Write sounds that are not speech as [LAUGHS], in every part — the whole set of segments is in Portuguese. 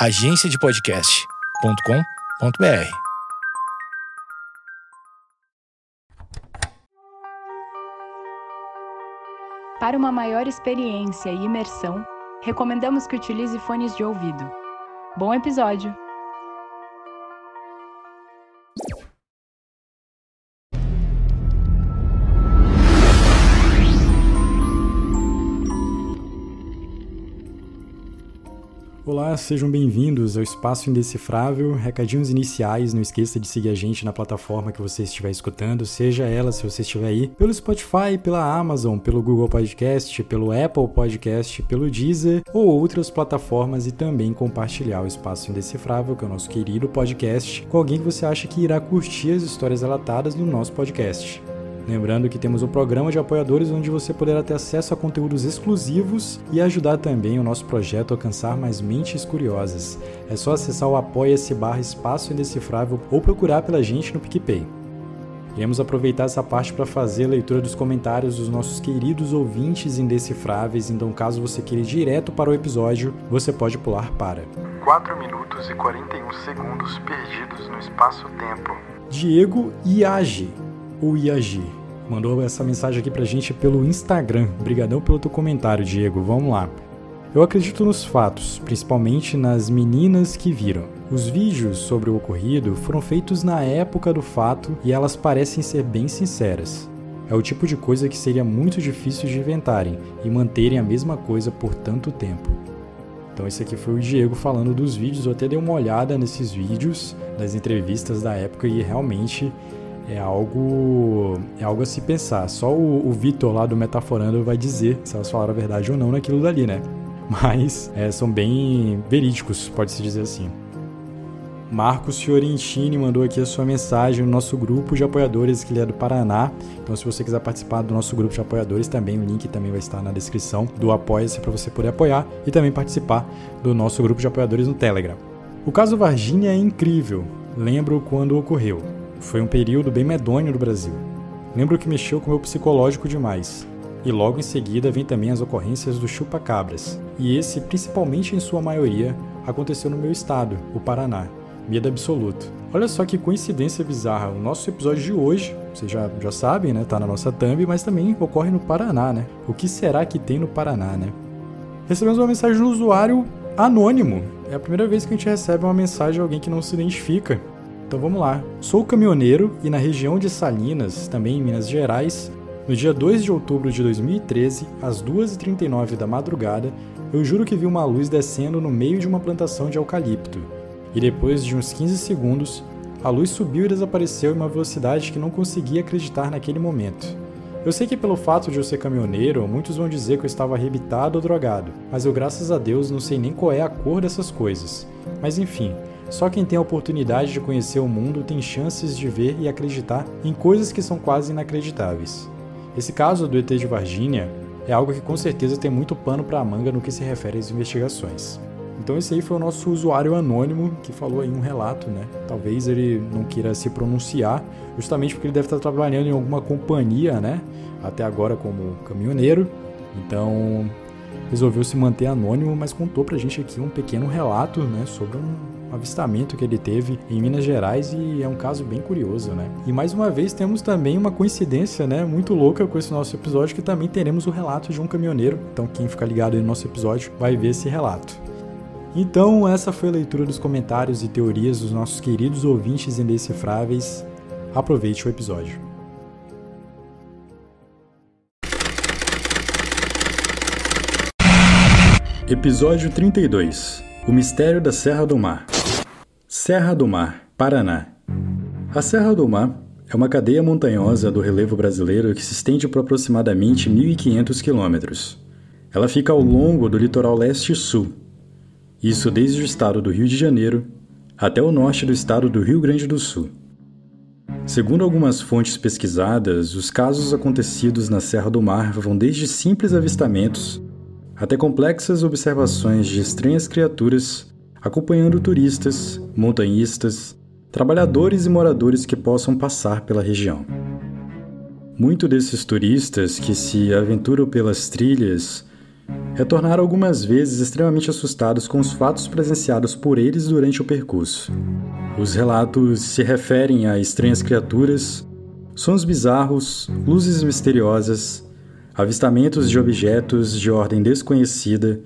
agenciadepodcast.com.br. Para uma maior experiência e imersão, recomendamos que utilize fones de ouvido. Bom episódio! Olá, sejam bem-vindos ao Espaço Indecifrável. Recadinhos iniciais, não esqueça de seguir a gente na plataforma que você estiver escutando, seja ela, se você estiver aí, pelo Spotify, pela Amazon, pelo Google Podcast, pelo Apple Podcast, pelo Deezer ou outras plataformas e também compartilhar o Espaço Indecifrável, que é o nosso querido podcast, com alguém que você acha que irá curtir as histórias relatadas no nosso podcast. Lembrando que temos um programa de apoiadores onde você poderá ter acesso a conteúdos exclusivos e ajudar também o nosso projeto a alcançar mais mentes curiosas. É só acessar o apoia-se barra espaço indecifrável ou procurar pela gente no PicPay. Iremos aproveitar essa parte para fazer a leitura dos comentários dos nossos queridos ouvintes indecifráveis, então caso você queira ir direto para o episódio, você pode pular para 4 minutos e 41 segundos perdidos no espaço-tempo. Diego Iage, ou Iagi, mandou essa mensagem aqui pra gente pelo Instagram. Obrigadão pelo teu comentário, Diego. Vamos lá. Eu acredito nos fatos, principalmente nas meninas que viram. Os vídeos sobre o ocorrido foram feitos na época do fato e elas parecem ser bem sinceras. É o tipo de coisa que seria muito difícil de inventarem e manterem a mesma coisa por tanto tempo. Então esse aqui foi o Diego falando dos vídeos, eu até dei uma olhada nesses vídeos, das entrevistas da época e realmente é algo é algo a se pensar. Só o, o Vitor lá do Metaforando vai dizer se elas falaram a verdade ou não naquilo dali, né? [LAUGHS] Mas é, são bem verídicos, pode-se dizer assim. Marcos Fiorentini mandou aqui a sua mensagem no nosso grupo de apoiadores, que ele é do Paraná. Então, se você quiser participar do nosso grupo de apoiadores, também o link também vai estar na descrição do Apoia-se para você poder apoiar e também participar do nosso grupo de apoiadores no Telegram. O caso Varginha é incrível. Lembro quando ocorreu. Foi um período bem medonho no Brasil. Lembro que mexeu com meu psicológico demais. E logo em seguida vem também as ocorrências do chupa-cabras. E esse, principalmente em sua maioria, aconteceu no meu estado, o Paraná. Medo absoluto. Olha só que coincidência bizarra. O nosso episódio de hoje, vocês já, já sabem, né? Tá na nossa thumb, mas também ocorre no Paraná, né? O que será que tem no Paraná, né? Recebemos uma mensagem do usuário anônimo. É a primeira vez que a gente recebe uma mensagem de alguém que não se identifica. Então vamos lá. Sou caminhoneiro e na região de Salinas, também em Minas Gerais, no dia 2 de outubro de 2013, às 2h39 da madrugada, eu juro que vi uma luz descendo no meio de uma plantação de eucalipto. E depois de uns 15 segundos, a luz subiu e desapareceu em uma velocidade que não conseguia acreditar naquele momento. Eu sei que pelo fato de eu ser caminhoneiro, muitos vão dizer que eu estava arrebitado ou drogado, mas eu graças a Deus não sei nem qual é a cor dessas coisas. Mas enfim, só quem tem a oportunidade de conhecer o mundo tem chances de ver e acreditar em coisas que são quase inacreditáveis. Esse caso do ET de Varginha é algo que com certeza tem muito pano para a manga no que se refere às investigações. Então esse aí foi o nosso usuário anônimo que falou aí um relato, né? Talvez ele não queira se pronunciar, justamente porque ele deve estar trabalhando em alguma companhia, né? Até agora como caminhoneiro. Então resolveu se manter anônimo, mas contou pra gente aqui um pequeno relato, né, sobre um avistamento que ele teve em Minas Gerais e é um caso bem curioso, né? E mais uma vez temos também uma coincidência, né, muito louca com esse nosso episódio que também teremos o relato de um caminhoneiro. Então quem ficar ligado no nosso episódio vai ver esse relato. Então, essa foi a leitura dos comentários e teorias dos nossos queridos ouvintes indecifráveis. Aproveite o episódio. Episódio 32 O Mistério da Serra do Mar Serra do Mar, Paraná. A Serra do Mar é uma cadeia montanhosa do relevo brasileiro que se estende por aproximadamente 1.500 quilômetros. Ela fica ao longo do litoral leste e sul, isso desde o estado do Rio de Janeiro até o norte do estado do Rio Grande do Sul. Segundo algumas fontes pesquisadas, os casos acontecidos na Serra do Mar vão desde simples avistamentos até complexas observações de estranhas criaturas acompanhando turistas, montanhistas, trabalhadores e moradores que possam passar pela região. Muitos desses turistas que se aventuram pelas trilhas retornaram algumas vezes extremamente assustados com os fatos presenciados por eles durante o percurso. Os relatos se referem a estranhas criaturas, sons bizarros, luzes misteriosas, avistamentos de objetos de ordem desconhecida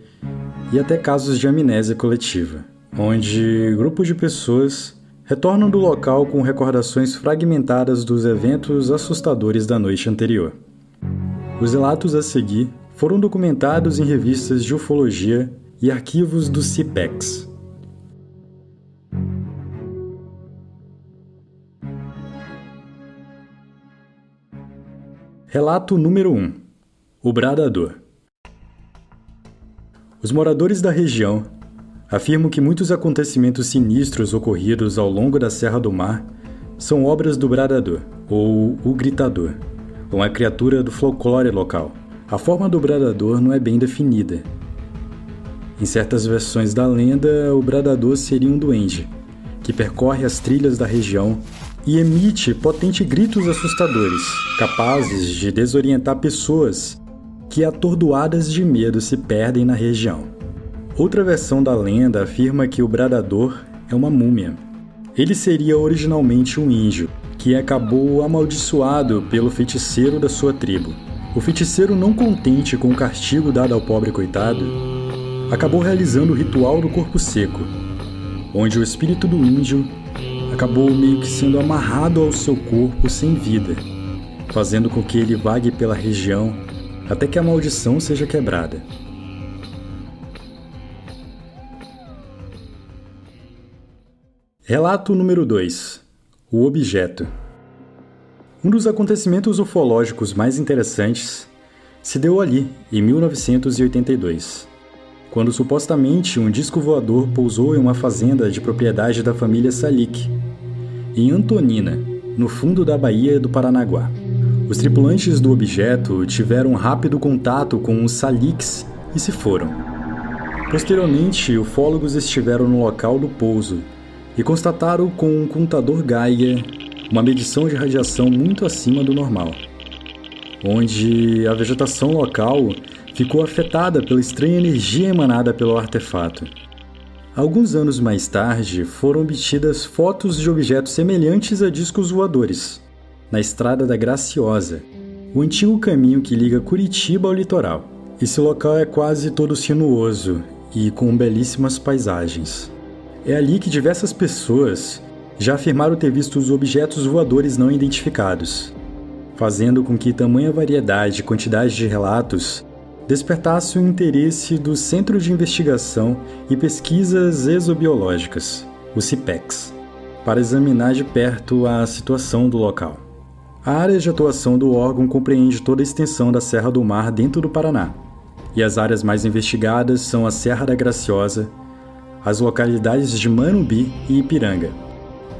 e até casos de amnésia coletiva, onde grupos de pessoas retornam do local com recordações fragmentadas dos eventos assustadores da noite anterior. Os relatos a seguir foram documentados em revistas de ufologia e arquivos do CIPEX. Relato número 1 O Bradador Os moradores da região afirmam que muitos acontecimentos sinistros ocorridos ao longo da Serra do Mar são obras do Bradador, ou o Gritador, uma criatura do folclore local. A forma do bradador não é bem definida. Em certas versões da lenda, o bradador seria um duende, que percorre as trilhas da região e emite potentes gritos assustadores, capazes de desorientar pessoas que, atordoadas de medo, se perdem na região. Outra versão da lenda afirma que o bradador é uma múmia. Ele seria originalmente um índio, que acabou amaldiçoado pelo feiticeiro da sua tribo. O feiticeiro, não contente com o castigo dado ao pobre coitado, acabou realizando o ritual do corpo seco, onde o espírito do índio acabou meio que sendo amarrado ao seu corpo sem vida, fazendo com que ele vague pela região até que a maldição seja quebrada. Relato número 2 o objeto. Um dos acontecimentos ufológicos mais interessantes se deu ali, em 1982, quando supostamente um disco voador pousou em uma fazenda de propriedade da família Salik, em Antonina, no fundo da Baía do Paranaguá. Os tripulantes do objeto tiveram rápido contato com os Saliks e se foram. Posteriormente, ufólogos estiveram no local do pouso e constataram com um contador Geiger uma medição de radiação muito acima do normal, onde a vegetação local ficou afetada pela estranha energia emanada pelo artefato. Alguns anos mais tarde, foram obtidas fotos de objetos semelhantes a discos voadores, na Estrada da Graciosa, o antigo caminho que liga Curitiba ao litoral. Esse local é quase todo sinuoso e com belíssimas paisagens. É ali que diversas pessoas já afirmaram ter visto os objetos voadores não identificados, fazendo com que tamanha variedade e quantidade de relatos despertasse o interesse do Centro de Investigação e Pesquisas Exobiológicas, o CIPEX, para examinar de perto a situação do local. A área de atuação do órgão compreende toda a extensão da Serra do Mar dentro do Paraná, e as áreas mais investigadas são a Serra da Graciosa, as localidades de Manumbi e Ipiranga,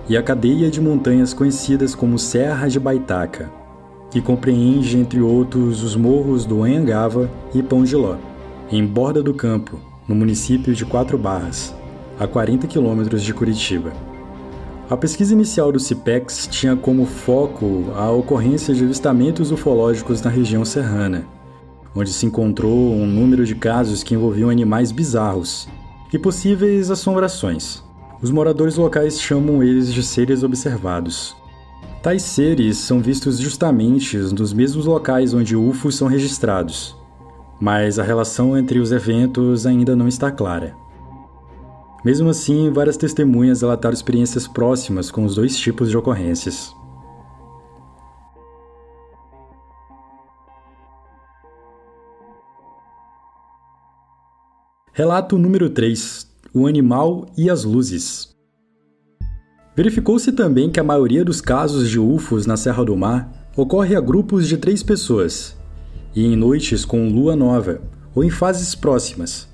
e a cadeia de montanhas conhecidas como Serra de Baitaca, que compreende, entre outros, os morros do Anhangava e Pão de Ló, em Borda do Campo, no município de Quatro Barras, a 40 quilômetros de Curitiba. A pesquisa inicial do CIPEX tinha como foco a ocorrência de avistamentos ufológicos na região serrana, onde se encontrou um número de casos que envolviam animais bizarros, e possíveis assombrações. Os moradores locais chamam eles de seres observados. Tais seres são vistos justamente nos mesmos locais onde UFOs são registrados, mas a relação entre os eventos ainda não está clara. Mesmo assim, várias testemunhas relataram experiências próximas com os dois tipos de ocorrências. Relato número 3: O animal e as luzes. Verificou-se também que a maioria dos casos de UFOs na Serra do Mar ocorre a grupos de três pessoas, e em noites com lua nova ou em fases próximas,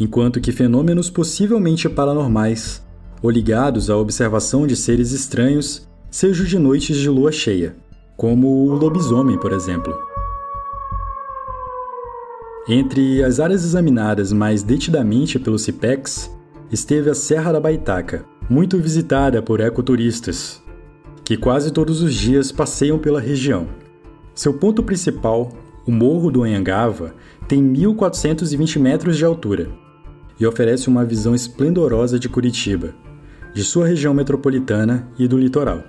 enquanto que fenômenos possivelmente paranormais ou ligados à observação de seres estranhos sejam de noites de lua cheia, como o lobisomem, por exemplo. Entre as áreas examinadas mais detidamente pelo CIPEX, esteve a Serra da Baitaca, muito visitada por ecoturistas, que quase todos os dias passeiam pela região. Seu ponto principal, O Morro do Anhangava tem 1.420 metros de altura e oferece uma visão esplendorosa de Curitiba, de sua região metropolitana e do litoral.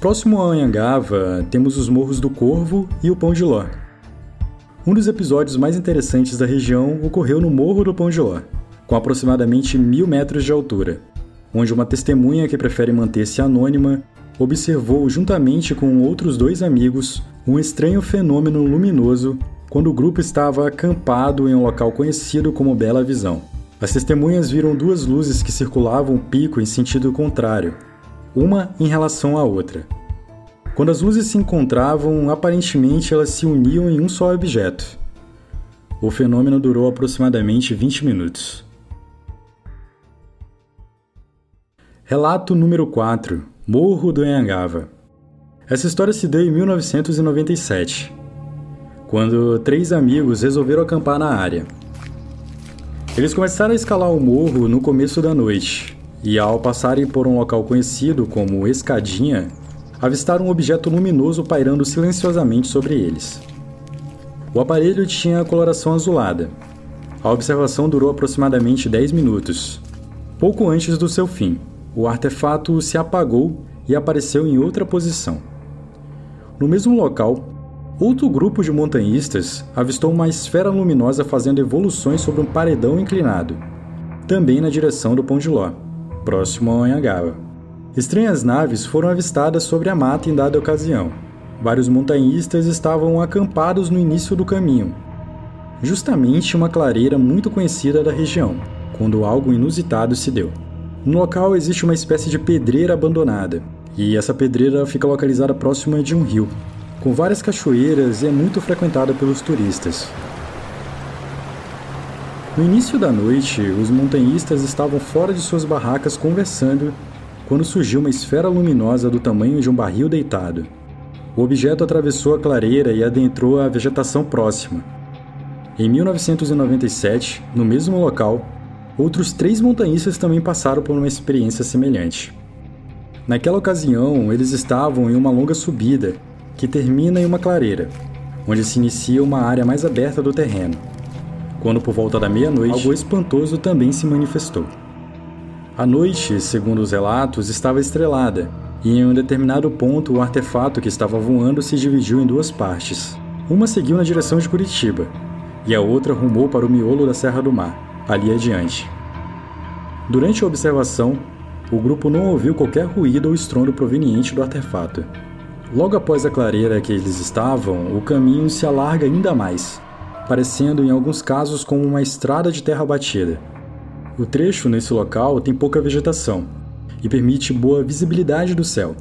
Próximo ao Anhangava, temos os Morros do Corvo e o Pão de Ló. Um dos episódios mais interessantes da região ocorreu no Morro do Ló, com aproximadamente mil metros de altura, onde uma testemunha que prefere manter-se anônima observou, juntamente com outros dois amigos, um estranho fenômeno luminoso quando o grupo estava acampado em um local conhecido como Bela Visão. As testemunhas viram duas luzes que circulavam o pico em sentido contrário, uma em relação à outra. Quando as luzes se encontravam, aparentemente elas se uniam em um só objeto. O fenômeno durou aproximadamente 20 minutos. Relato número 4 Morro do Anhangava Essa história se deu em 1997, quando três amigos resolveram acampar na área. Eles começaram a escalar o morro no começo da noite, e ao passarem por um local conhecido como Escadinha, avistaram um objeto luminoso pairando silenciosamente sobre eles. O aparelho tinha coloração azulada. A observação durou aproximadamente 10 minutos, pouco antes do seu fim o artefato se apagou e apareceu em outra posição. No mesmo local, outro grupo de montanhistas avistou uma esfera luminosa fazendo evoluções sobre um paredão inclinado, também na direção do Pão de Ló, próximo ao Anhangaba. Estranhas naves foram avistadas sobre a mata em dada ocasião. Vários montanhistas estavam acampados no início do caminho, justamente uma clareira muito conhecida da região, quando algo inusitado se deu. No local existe uma espécie de pedreira abandonada, e essa pedreira fica localizada próxima de um rio, com várias cachoeiras e é muito frequentada pelos turistas. No início da noite, os montanhistas estavam fora de suas barracas conversando quando surgiu uma esfera luminosa do tamanho de um barril deitado. O objeto atravessou a clareira e adentrou a vegetação próxima. Em 1997, no mesmo local, Outros três montanhistas também passaram por uma experiência semelhante. Naquela ocasião, eles estavam em uma longa subida que termina em uma clareira, onde se inicia uma área mais aberta do terreno. Quando por volta da meia-noite, algo espantoso também se manifestou. A noite, segundo os relatos, estava estrelada, e em um determinado ponto o artefato que estava voando se dividiu em duas partes. Uma seguiu na direção de Curitiba, e a outra rumou para o miolo da Serra do Mar ali adiante. Durante a observação, o grupo não ouviu qualquer ruído ou estrondo proveniente do artefato. Logo após a clareira que eles estavam, o caminho se alarga ainda mais, parecendo em alguns casos como uma estrada de terra batida. O trecho nesse local tem pouca vegetação e permite boa visibilidade do céu.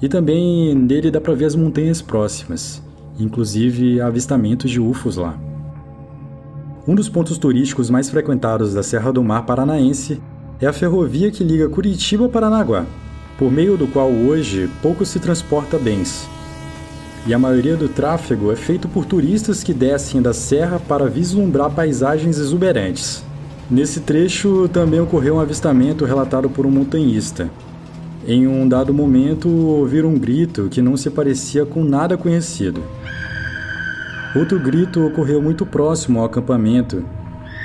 E também nele dá para ver as montanhas próximas, inclusive avistamentos de UFOs lá. Um dos pontos turísticos mais frequentados da Serra do Mar Paranaense é a ferrovia que liga Curitiba a Paranaguá, por meio do qual hoje pouco se transporta bens. E a maioria do tráfego é feito por turistas que descem da serra para vislumbrar paisagens exuberantes. Nesse trecho também ocorreu um avistamento relatado por um montanhista. Em um dado momento, ouviram um grito que não se parecia com nada conhecido. Outro grito ocorreu muito próximo ao acampamento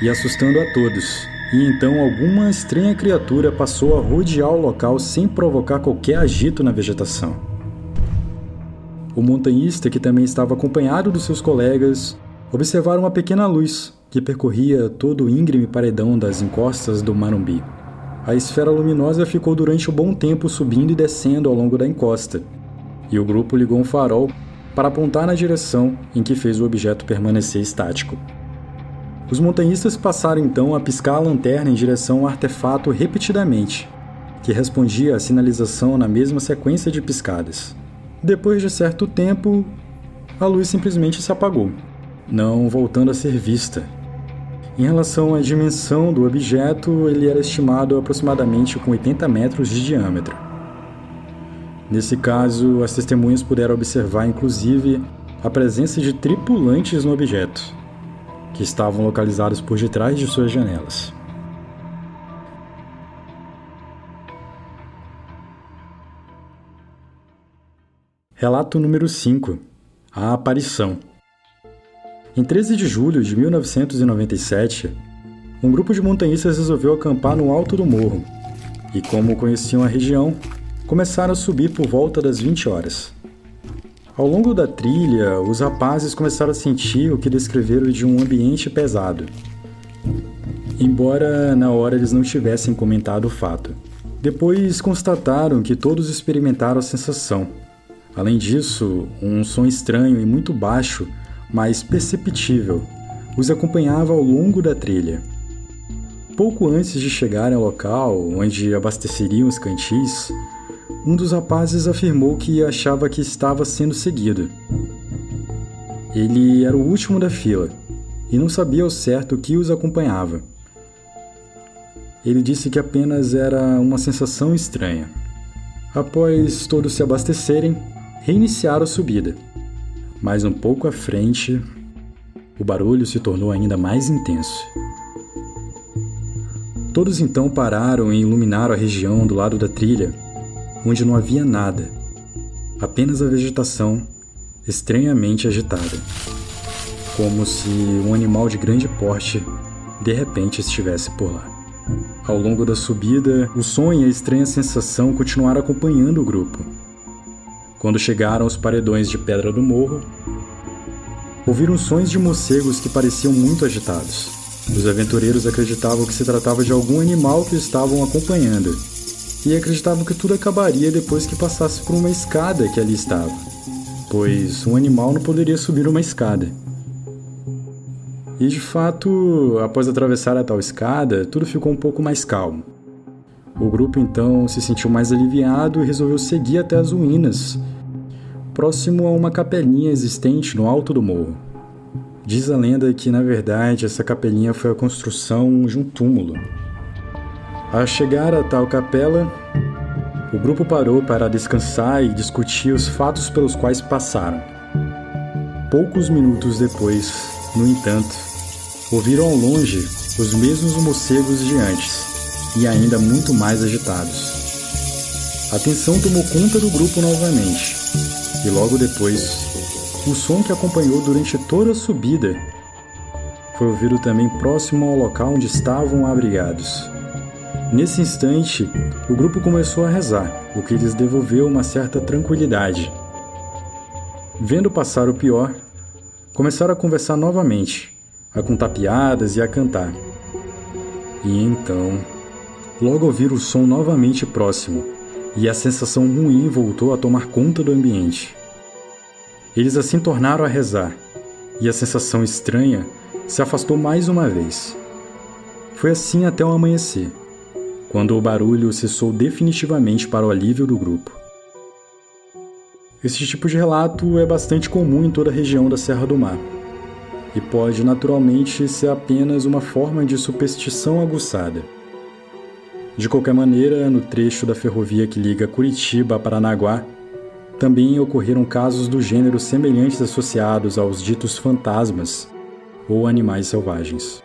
e assustando a todos. E então alguma estranha criatura passou a rodear o local sem provocar qualquer agito na vegetação. O montanhista, que também estava acompanhado dos seus colegas, observaram uma pequena luz que percorria todo o íngreme paredão das encostas do Marumbi. A esfera luminosa ficou durante um bom tempo subindo e descendo ao longo da encosta, e o grupo ligou um farol para apontar na direção em que fez o objeto permanecer estático. Os montanhistas passaram então a piscar a lanterna em direção ao artefato repetidamente, que respondia à sinalização na mesma sequência de piscadas. Depois de certo tempo, a luz simplesmente se apagou, não voltando a ser vista. Em relação à dimensão do objeto, ele era estimado aproximadamente com 80 metros de diâmetro. Nesse caso, as testemunhas puderam observar inclusive a presença de tripulantes no objeto, que estavam localizados por detrás de suas janelas. Relato número 5 a aparição. Em 13 de julho de 1997, um grupo de montanhistas resolveu acampar no alto do morro e, como conheciam a região, começaram a subir por volta das 20 horas. Ao longo da trilha, os rapazes começaram a sentir o que descreveram de um ambiente pesado. Embora na hora eles não tivessem comentado o fato. Depois constataram que todos experimentaram a sensação. Além disso, um som estranho e muito baixo, mas perceptível, os acompanhava ao longo da trilha. Pouco antes de chegarem ao local onde abasteceriam os cantis, um dos rapazes afirmou que achava que estava sendo seguido. Ele era o último da fila e não sabia ao certo o que os acompanhava. Ele disse que apenas era uma sensação estranha. Após todos se abastecerem, reiniciaram a subida. Mas um pouco à frente, o barulho se tornou ainda mais intenso. Todos então pararam e iluminaram a região do lado da trilha, onde não havia nada, apenas a vegetação estranhamente agitada, como se um animal de grande porte de repente estivesse por lá. Ao longo da subida, o som e a estranha sensação continuaram acompanhando o grupo. Quando chegaram aos paredões de pedra do morro, ouviram sons de morcegos que pareciam muito agitados. Os aventureiros acreditavam que se tratava de algum animal que estavam acompanhando, e acreditavam que tudo acabaria depois que passasse por uma escada que ali estava, pois um animal não poderia subir uma escada. E de fato, após atravessar a tal escada, tudo ficou um pouco mais calmo. O grupo então se sentiu mais aliviado e resolveu seguir até as ruínas, próximo a uma capelinha existente no alto do morro. Diz a lenda que, na verdade, essa capelinha foi a construção de um túmulo. Ao chegar a tal capela, o grupo parou para descansar e discutir os fatos pelos quais passaram. Poucos minutos depois, no entanto, ouviram ao longe os mesmos morcegos de antes, e ainda muito mais agitados. A tensão tomou conta do grupo novamente, e logo depois, o som que acompanhou durante toda a subida foi ouvido também próximo ao local onde estavam abrigados. Nesse instante, o grupo começou a rezar, o que lhes devolveu uma certa tranquilidade. Vendo passar o pior, começaram a conversar novamente, a contar piadas e a cantar. E então, logo ouviram o som novamente próximo, e a sensação ruim voltou a tomar conta do ambiente. Eles assim tornaram a rezar, e a sensação estranha se afastou mais uma vez. Foi assim até o amanhecer, quando o barulho cessou definitivamente para o alívio do grupo. Esse tipo de relato é bastante comum em toda a região da Serra do Mar e pode naturalmente ser apenas uma forma de superstição aguçada. De qualquer maneira, no trecho da ferrovia que liga Curitiba a Paranaguá, também ocorreram casos do gênero semelhantes associados aos ditos fantasmas ou animais selvagens.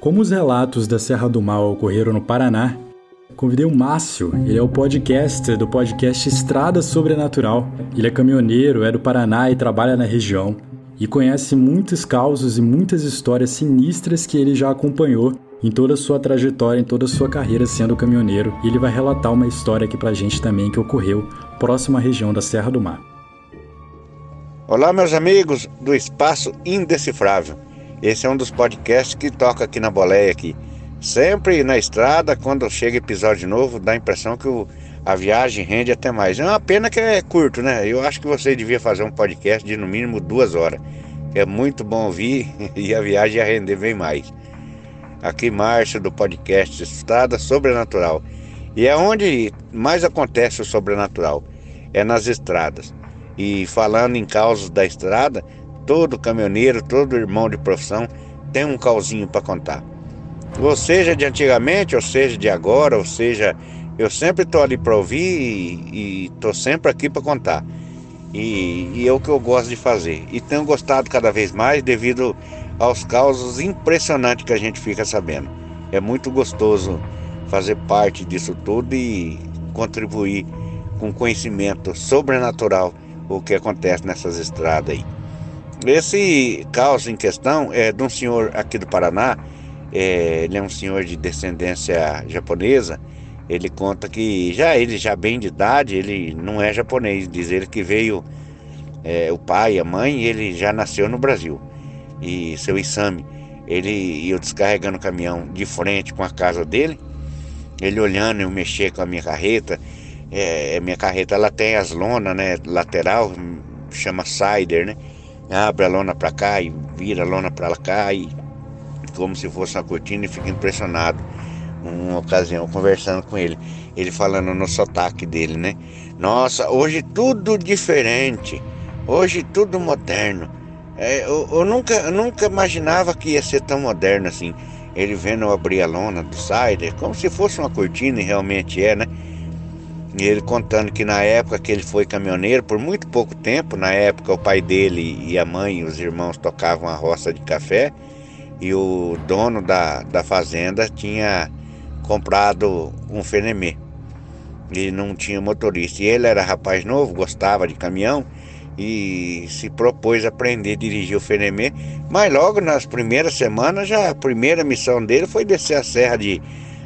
Como os relatos da Serra do Mal ocorreram no Paraná, Convidei o Márcio, ele é o podcaster do podcast Estrada Sobrenatural. Ele é caminhoneiro, é do Paraná e trabalha na região. E conhece muitos causos e muitas histórias sinistras que ele já acompanhou em toda a sua trajetória, em toda a sua carreira sendo caminhoneiro. E ele vai relatar uma história aqui pra gente também que ocorreu próximo à região da Serra do Mar. Olá, meus amigos do Espaço Indecifrável. Esse é um dos podcasts que toca aqui na boleia aqui. Sempre na estrada, quando chega episódio novo, dá a impressão que o, a viagem rende até mais. É uma pena que é curto, né? Eu acho que você devia fazer um podcast de no mínimo duas horas. É muito bom ouvir [LAUGHS] e a viagem ia render bem mais. Aqui Márcio do podcast Estrada Sobrenatural. E é onde mais acontece o sobrenatural. É nas estradas. E falando em causos da estrada, todo caminhoneiro, todo irmão de profissão tem um causinho para contar ou seja de antigamente, ou seja de agora, ou seja, eu sempre estou ali para ouvir e estou sempre aqui para contar. E, e, é o que eu gosto de fazer. E tenho gostado cada vez mais devido aos causos impressionantes que a gente fica sabendo. É muito gostoso fazer parte disso tudo e contribuir com conhecimento sobrenatural o que acontece nessas estradas aí. Esse caos em questão é de um senhor aqui do Paraná, é, ele é um senhor de descendência japonesa. Ele conta que já ele já bem de idade, ele não é japonês, diz ele que veio é, o pai, a mãe, ele já nasceu no Brasil. E seu Isami, ele ia descarregando o caminhão de frente com a casa dele, ele olhando eu mexer com a minha carreta. É, minha carreta ela tem as lonas, né, lateral, chama sider, né? Abre a lona para cá e vira a lona para cá e como se fosse uma cortina e fica impressionado. Uma ocasião conversando com ele, ele falando no sotaque dele, né? Nossa, hoje tudo diferente, hoje tudo moderno. É, eu, eu, nunca, eu nunca imaginava que ia ser tão moderno assim. Ele vendo eu abrir a lona do Sider, como se fosse uma cortina, e realmente é, né? E ele contando que na época que ele foi caminhoneiro, por muito pouco tempo, na época o pai dele e a mãe e os irmãos tocavam a roça de café, e o dono da, da fazenda tinha comprado um Fenemê. E não tinha motorista. E ele era rapaz novo, gostava de caminhão, e se propôs a aprender a dirigir o Fenemê, mas logo nas primeiras semanas já a primeira missão dele foi descer a serra de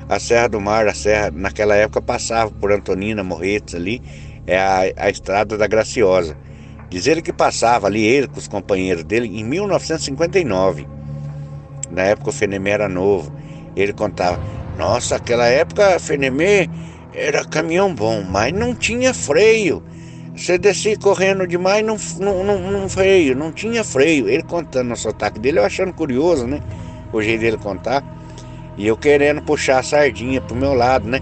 a Serra do Mar, a serra naquela época passava por Antonina, Morretes ali, é a, a estrada da Graciosa. Diz ele que passava ali ele com os companheiros dele em 1959. Na época o Fenemê era novo. Ele contava: "Nossa, aquela época Fenemê era caminhão bom, mas não tinha freio. Você descia correndo demais, não, não, não, não freio, não tinha freio. Ele contando o sotaque dele, eu achando curioso, né? O jeito dele contar. E eu querendo puxar a sardinha pro meu lado, né?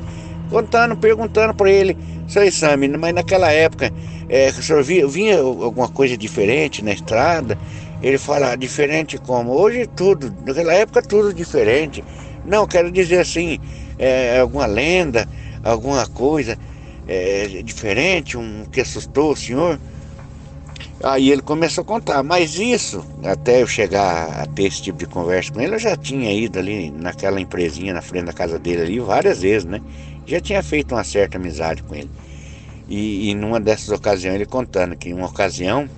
Contando, perguntando para ele, seu Exame, mas naquela época, é, o senhor via, vinha alguma coisa diferente na estrada? Ele fala, diferente como? Hoje tudo, naquela época tudo diferente. Não, quero dizer assim, é, alguma lenda, alguma coisa é, diferente, um que assustou o senhor. Aí ele começou a contar, mas isso, até eu chegar a ter esse tipo de conversa com ele, eu já tinha ido ali naquela empresinha na frente da casa dele ali várias vezes, né? Já tinha feito uma certa amizade com ele. E, e numa dessas ocasiões ele contando que em uma ocasião,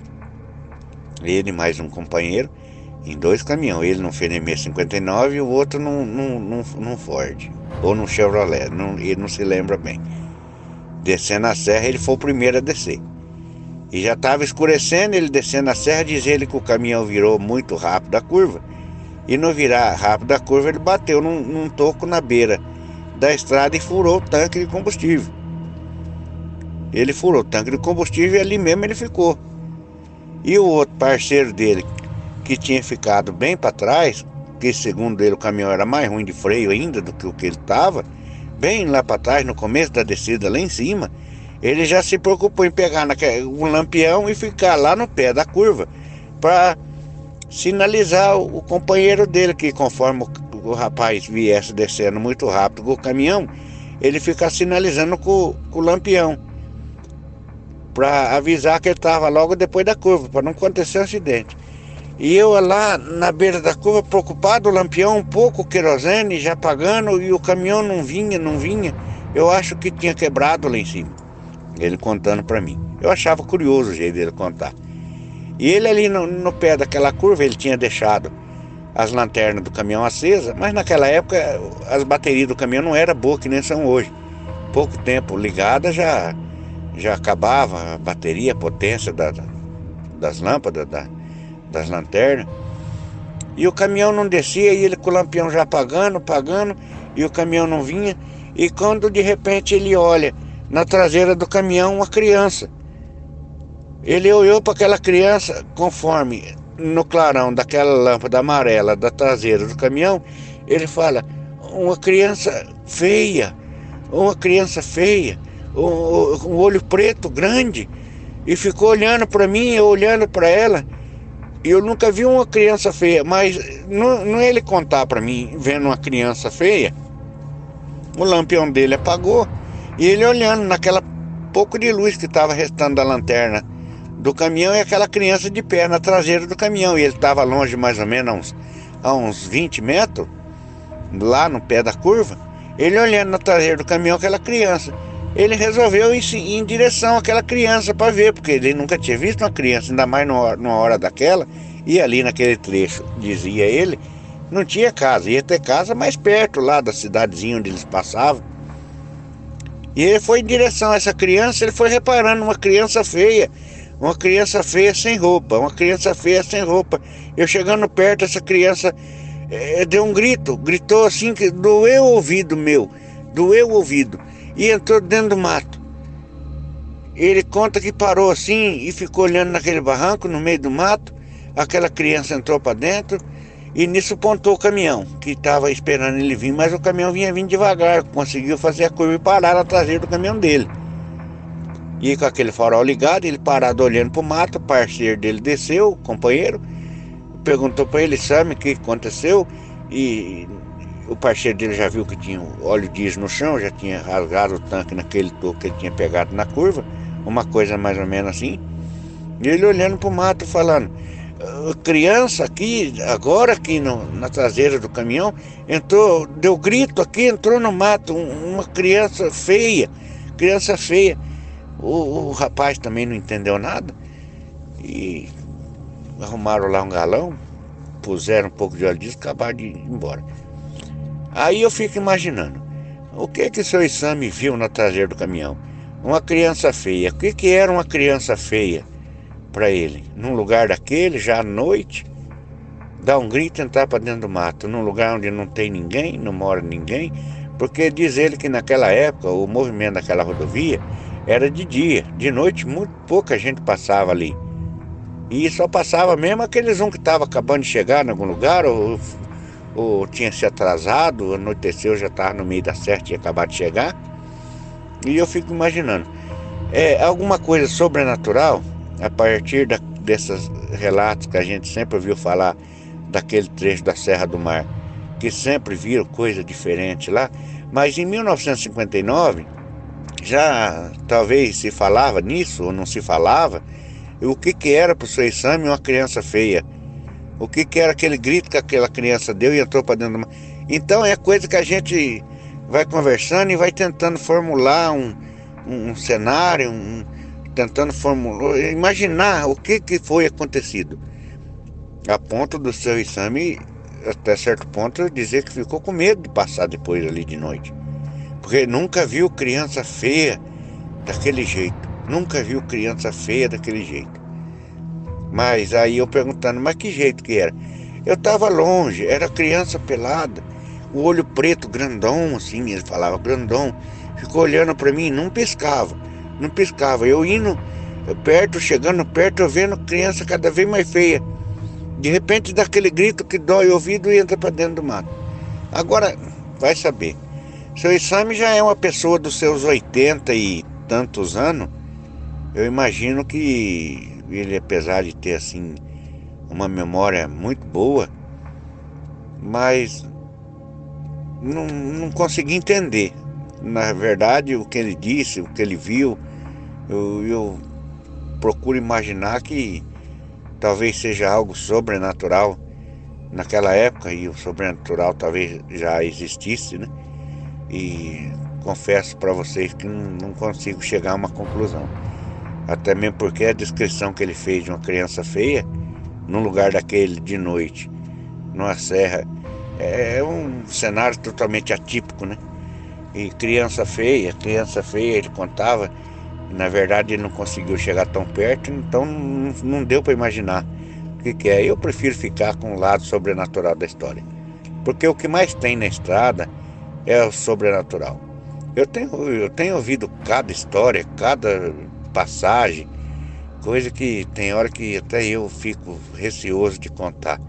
ele mais um companheiro, em dois caminhões, ele num Fenemê 59 e o outro num, num, num, num Ford, ou num Chevrolet, não, ele não se lembra bem descendo a serra, ele foi o primeiro a descer. E já estava escurecendo, ele descendo a serra, diz ele que o caminhão virou muito rápido a curva. E no virar rápido a curva, ele bateu num, num toco na beira da estrada e furou o tanque de combustível. Ele furou o tanque de combustível e ali mesmo ele ficou. E o outro parceiro dele, que tinha ficado bem para trás, que segundo ele o caminhão era mais ruim de freio ainda do que o que ele estava, bem lá para trás, no começo da descida, lá em cima, ele já se preocupou em pegar um lampião e ficar lá no pé da curva para sinalizar o, companheiro dele, que conforme o, rapaz viesse descendo muito rápido com o caminhão, ele ficar sinalizando com, com o lampião para avisar que ele estava logo depois da curva, para não acontecer um acidente. E eu lá na beira da curva, preocupado, o lampião um pouco, querosene já apagando, e o caminhão não vinha, não vinha. Eu acho que tinha quebrado lá em cima. Ele contando para mim. Eu achava curioso o jeito dele contar. E ele ali no, no, pé daquela curva, ele tinha deixado as lanternas do caminhão acesas, mas naquela época as baterias do caminhão não eram boas que nem são hoje. Pouco tempo ligada já, já acabava a bateria, a potência da, das lâmpadas, da, das lanternas. E o caminhão não descia, e ele com o lampião já pagando, pagando, e o caminhão não vinha. E quando de repente ele olha na traseira do caminhão uma criança. Ele olhou para aquela criança conforme no clarão daquela lâmpada amarela da traseira do caminhão, ele fala: uma criança feia, uma criança feia, um, um olho preto grande, e ficou olhando para mim, eu olhando para ela. Eu nunca vi uma criança feia, mas não, não é ele contar para mim, vendo uma criança feia, o lampião dele apagou e ele olhando naquela pouco de luz que estava restando da lanterna do caminhão e aquela criança de pé na traseira do caminhão. E ele estava longe mais ou menos a uns, a uns 20 metros, lá no pé da curva. Ele olhando na traseira do caminhão, aquela criança. Ele resolveu ir em direção àquela criança para ver, porque ele nunca tinha visto uma criança, ainda mais numa, hora daquela, e ali naquele trecho, dizia ele, não tinha casa, ia ter casa mais perto lá da cidadezinha onde eles passavam. E ele foi em direção a essa criança, ele foi reparando uma criança feia, uma criança feia sem roupa, uma criança feia sem roupa. Eu chegando perto, essa criança é, deu um grito, gritou assim que doeu o ouvido meu, doeu o ouvido, e entrou dentro do mato. Ele conta que parou assim e ficou olhando naquele barranco, no meio do mato. Aquela criança entrou para dentro e nisso pontou o caminhão, que estava esperando ele vir, mas o caminhão vinha vindo devagar, conseguiu fazer a curva e parar na traseira do caminhão dele. E com aquele farol ligado, ele parado olhando para o mato, o parceiro dele desceu, o companheiro, perguntou para ele, sabe o que aconteceu? E o parceiro dele já viu que tinha óleo diesel no chão, já tinha rasgado o tanque naquele toco que ele tinha pegado na curva, uma coisa mais ou menos assim. E ele olhando para o mato falando, ah, criança aqui, agora aqui no, na traseira do caminhão, entrou, deu grito aqui, entrou no mato, um, uma criança feia, criança feia. O, o rapaz também não entendeu nada e arrumaram lá um galão, puseram um pouco de óleo disso, acabaram de ir embora. Aí eu fico imaginando, o que que o seu exame viu na traseira do caminhão? Uma criança feia. O que que era uma criança feia para ele? Num lugar daquele, já à noite, dar um grito e entrar para dentro do mato, num lugar onde não tem ninguém, não mora ninguém, porque diz ele que naquela época o movimento daquela rodovia era de dia, de noite muito pouca gente passava ali. E só passava mesmo aqueles um que estavam acabando de chegar em algum lugar, ou, ou tinha se atrasado, anoiteceu, já estava no meio da certa e acabado de chegar. E eu fico imaginando, é alguma coisa sobrenatural a partir da, desses relatos que a gente sempre ouviu falar daquele trecho da Serra do Mar, que sempre viram coisa diferente lá. Mas em 1959 já talvez se falava nisso ou não se falava, o que, que era para o seu exame uma criança feia. O que, que era aquele grito que aquela criança deu e entrou para dentro do mar. Então é coisa que a gente vai conversando e vai tentando formular um, um, um cenário, um, tentando formular, imaginar o que, que foi acontecido. A ponto do seu exame, até certo ponto, dizer que ficou com medo de passar depois ali de noite. Porque nunca viu criança feia daquele jeito. Nunca viu criança feia daquele jeito. Mas aí eu perguntando, mas que jeito que era? Eu estava longe, era criança pelada, o olho preto grandão, assim, ele falava grandão, ficou olhando para mim, não piscava, não piscava. Eu indo perto, chegando perto, eu vendo criança cada vez mais feia. De repente dá aquele grito que dói o ouvido e entra para dentro do mato. Agora, vai saber. Seu exame já é uma pessoa dos seus 80 e tantos anos. Eu imagino que ele, apesar de ter assim uma memória muito boa, mas não, não consegui entender. Na verdade, o que ele disse, o que ele viu, eu, eu procuro imaginar que talvez seja algo sobrenatural naquela época e o sobrenatural talvez já existisse, né? E confesso para vocês que não, não consigo chegar a uma conclusão. Até mesmo porque a descrição que ele fez de uma criança feia, num lugar daquele de noite, numa serra, é um cenário totalmente atípico, né? E criança feia, criança feia, ele contava, na verdade ele não conseguiu chegar tão perto, então não, deu para imaginar o que, que é. Eu prefiro ficar com o lado sobrenatural da história. Porque o que mais tem na estrada é o sobrenatural. Eu tenho, eu tenho ouvido cada história, cada passagem, coisa que tem hora que até eu fico receoso de contar.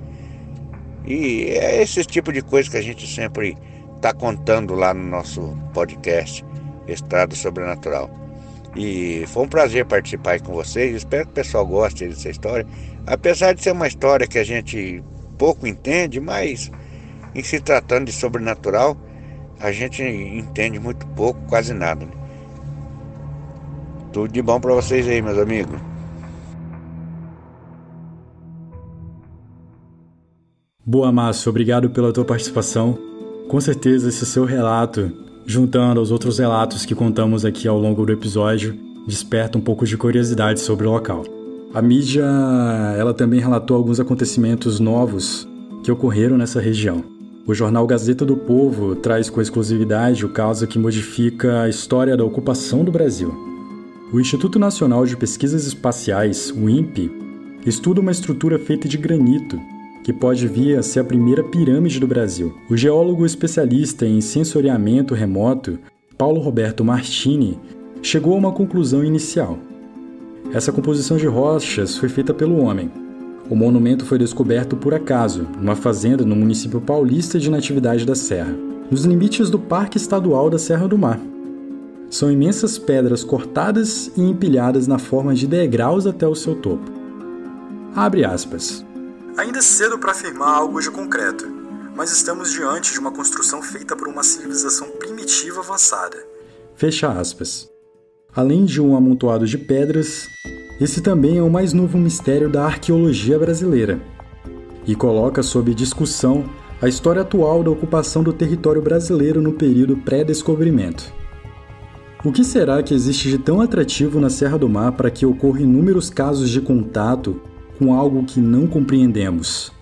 E é esse tipo de coisa que a gente sempre está contando lá no nosso podcast Estrada Sobrenatural. E foi um prazer participar com vocês. Espero que o pessoal goste dessa história. Apesar de ser uma história que a gente pouco entende, mas em se tratando de sobrenatural, a gente entende muito pouco, quase nada. Né? Tudo de bom para vocês aí, meus amigos. Boa, Márcio, obrigado pela tua participação. Com certeza esse seu relato juntando aos outros relatos que contamos aqui ao longo do episódio, desperta um pouco de curiosidade sobre o local. A mídia, ela também relatou alguns acontecimentos novos que ocorreram nessa região. O jornal Gazeta do Povo traz com exclusividade o caso que modifica a história da ocupação do Brasil. O Instituto Nacional de Pesquisas Espaciais, o INPE, estuda uma estrutura feita de granito que pode vir a ser a primeira pirâmide do Brasil. O geólogo especialista em sensoriamento remoto, Paulo Roberto Martini, chegou a uma conclusão inicial. Essa composição de rochas foi feita pelo homem, o monumento foi descoberto por acaso, numa fazenda no município paulista de Natividade da Serra, nos limites do Parque Estadual da Serra do Mar. São imensas pedras cortadas e empilhadas na forma de degraus até o seu topo. Abre aspas. Ainda é cedo para afirmar algo de concreto, mas estamos diante de uma construção feita por uma civilização primitiva avançada. Fecha aspas. Além de um amontoado de pedras, esse também é o mais novo mistério da arqueologia brasileira e coloca sob discussão a história atual da ocupação do território brasileiro no período pré-descobrimento. O que será que existe de tão atrativo na Serra do Mar para que ocorram inúmeros casos de contato com algo que não compreendemos?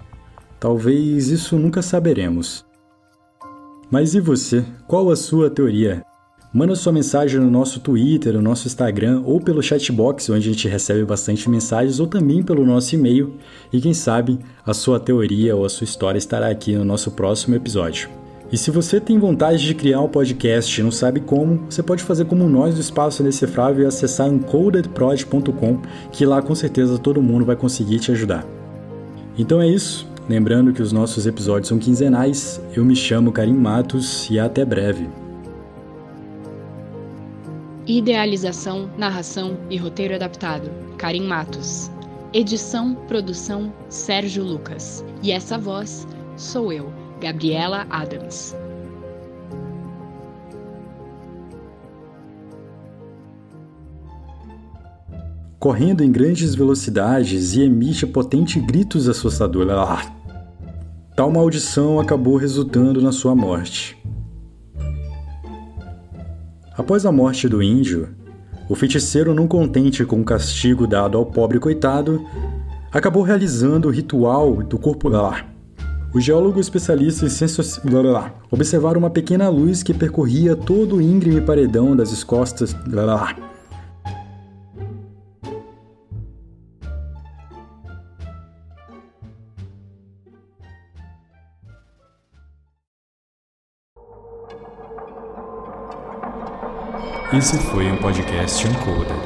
Talvez isso nunca saberemos. Mas e você? Qual a sua teoria? Manda sua mensagem no nosso Twitter, no nosso Instagram ou pelo chatbox, onde a gente recebe bastante mensagens, ou também pelo nosso e-mail. E quem sabe a sua teoria ou a sua história estará aqui no nosso próximo episódio. E se você tem vontade de criar um podcast e não sabe como, você pode fazer como nós do Espaço Indecifrável e acessar encodedprod.com, que lá com certeza todo mundo vai conseguir te ajudar. Então é isso. Lembrando que os nossos episódios são quinzenais. Eu me chamo Karim Matos e até breve. Idealização, narração e roteiro adaptado: Karim Matos. Edição, produção: Sérgio Lucas. E essa voz sou eu, Gabriela Adams. Correndo em grandes velocidades e emite potentes gritos assustadores. Ah! Tal maldição acabou resultando na sua morte. Após a morte do índio, o feiticeiro, não contente com o castigo dado ao pobre coitado, acabou realizando o ritual do corpo. Lá. O geólogo especialista em ciências lá, observaram uma pequena luz que percorria todo o íngreme paredão das escostas. Lá, Esse foi um podcast Uncoder.